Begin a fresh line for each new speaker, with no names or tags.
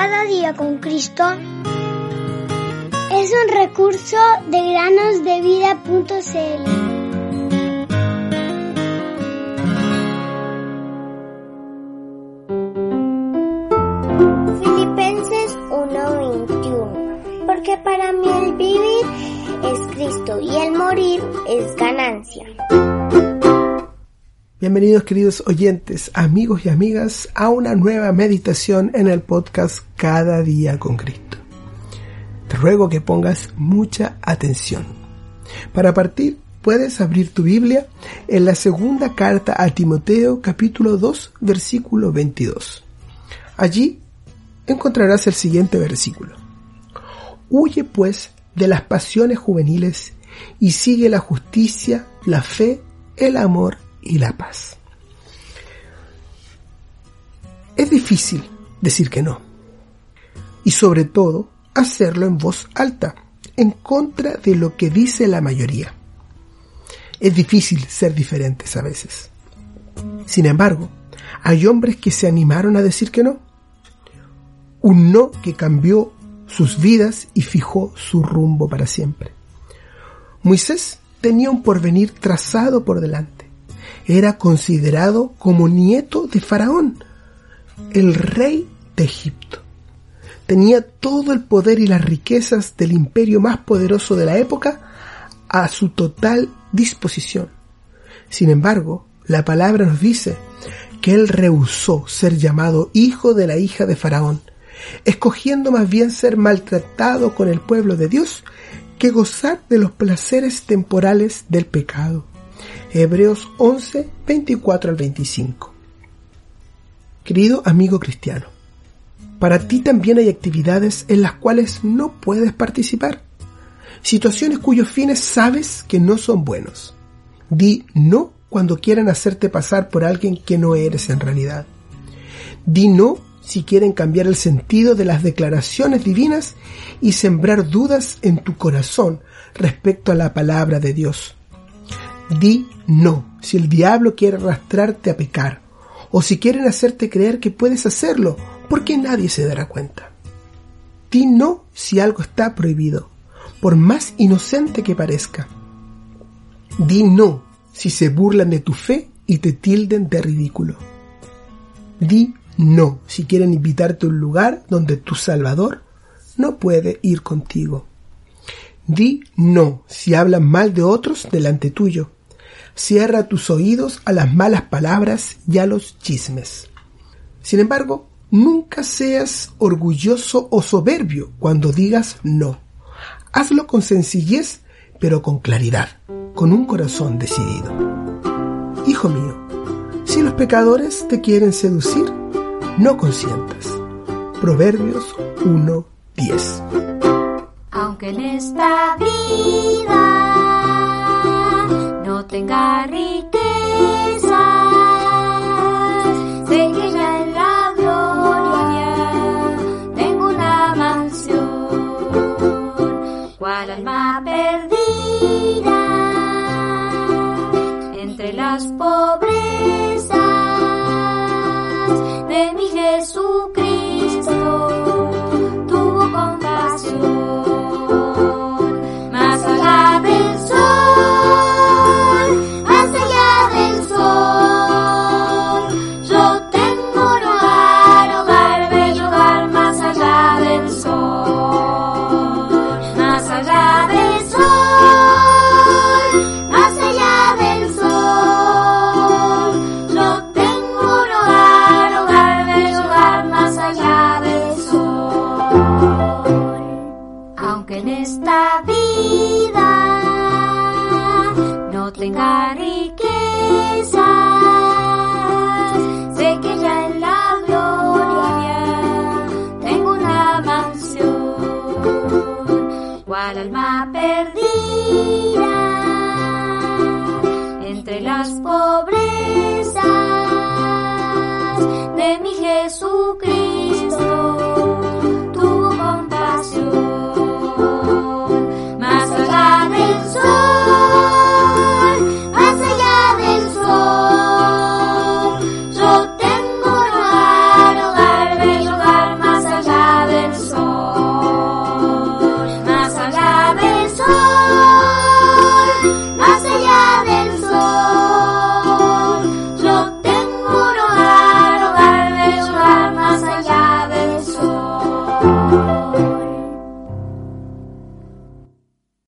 Cada día con Cristo es un recurso de granosdevida.cl.
Filipenses 1:21 Porque para mí el vivir es Cristo y el morir es ganancia.
Bienvenidos queridos oyentes, amigos y amigas a una nueva meditación en el podcast Cada día con Cristo. Te ruego que pongas mucha atención. Para partir, puedes abrir tu Biblia en la segunda carta a Timoteo capítulo 2 versículo 22. Allí encontrarás el siguiente versículo. Huye pues de las pasiones juveniles y sigue la justicia, la fe, el amor y la paz. Es difícil decir que no. Y sobre todo, hacerlo en voz alta, en contra de lo que dice la mayoría. Es difícil ser diferentes a veces. Sin embargo, hay hombres que se animaron a decir que no. Un no que cambió sus vidas y fijó su rumbo para siempre. Moisés tenía un porvenir trazado por delante era considerado como nieto de Faraón, el rey de Egipto. Tenía todo el poder y las riquezas del imperio más poderoso de la época a su total disposición. Sin embargo, la palabra nos dice que él rehusó ser llamado hijo de la hija de Faraón, escogiendo más bien ser maltratado con el pueblo de Dios que gozar de los placeres temporales del pecado. Hebreos 11, 24 al 25. Querido amigo cristiano, para ti también hay actividades en las cuales no puedes participar. Situaciones cuyos fines sabes que no son buenos. Di no cuando quieran hacerte pasar por alguien que no eres en realidad. Di no si quieren cambiar el sentido de las declaraciones divinas y sembrar dudas en tu corazón respecto a la palabra de Dios. Di no si el diablo quiere arrastrarte a pecar o si quieren hacerte creer que puedes hacerlo porque nadie se dará cuenta. Di no si algo está prohibido, por más inocente que parezca. Di no si se burlan de tu fe y te tilden de ridículo. Di no si quieren invitarte a un lugar donde tu Salvador no puede ir contigo. Di no si hablan mal de otros delante tuyo Cierra tus oídos a las malas palabras y a los chismes. Sin embargo, nunca seas orgulloso o soberbio cuando digas no. Hazlo con sencillez, pero con claridad, con un corazón decidido. Hijo mío, si los pecadores te quieren seducir, no consientas. Proverbios 1.10
Aunque en esta vida tenga riquezas, sé que ya en la gloria tengo una mansión, cual alma perdida entre las pobrezas de mi Jesús. vida no tenga riquezas. Sé que ya en la gloria tengo una mansión.